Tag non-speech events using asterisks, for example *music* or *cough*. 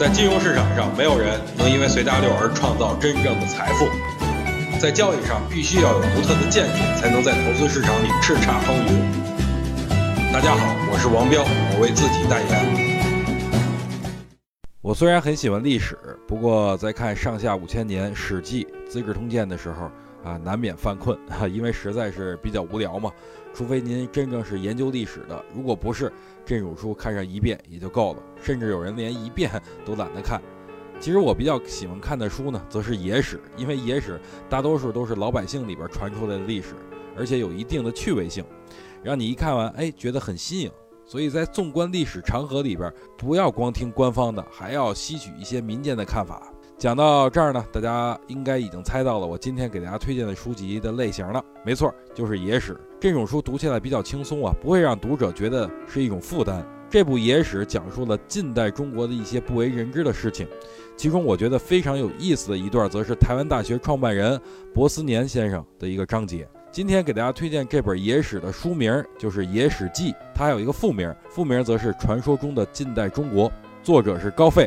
在金融市场上，没有人能因为随大流而创造真正的财富。在交易上，必须要有独特的见解，才能在投资市场里叱咤风云。大家好，我是王彪，我为自己代言。我虽然很喜欢历史，不过在看上下五千年《史记》《资治通鉴》的时候啊，难免犯困，因为实在是比较无聊嘛。除非您真正是研究历史的，如果不是，这种书看上一遍也就够了，甚至有人连一遍 *laughs* 都懒得看。其实我比较喜欢看的书呢，则是野史，因为野史大多数都是老百姓里边传出来的历史，而且有一定的趣味性，让你一看完，哎，觉得很新颖。所以在纵观历史长河里边，不要光听官方的，还要吸取一些民间的看法。讲到这儿呢，大家应该已经猜到了我今天给大家推荐的书籍的类型了。没错，就是野史。这种书读起来比较轻松啊，不会让读者觉得是一种负担。这部野史讲述了近代中国的一些不为人知的事情，其中我觉得非常有意思的一段，则是台湾大学创办人博斯年先生的一个章节。今天给大家推荐这本野史的书名就是《野史记》，它还有一个副名，副名则是《传说中的近代中国》，作者是高费。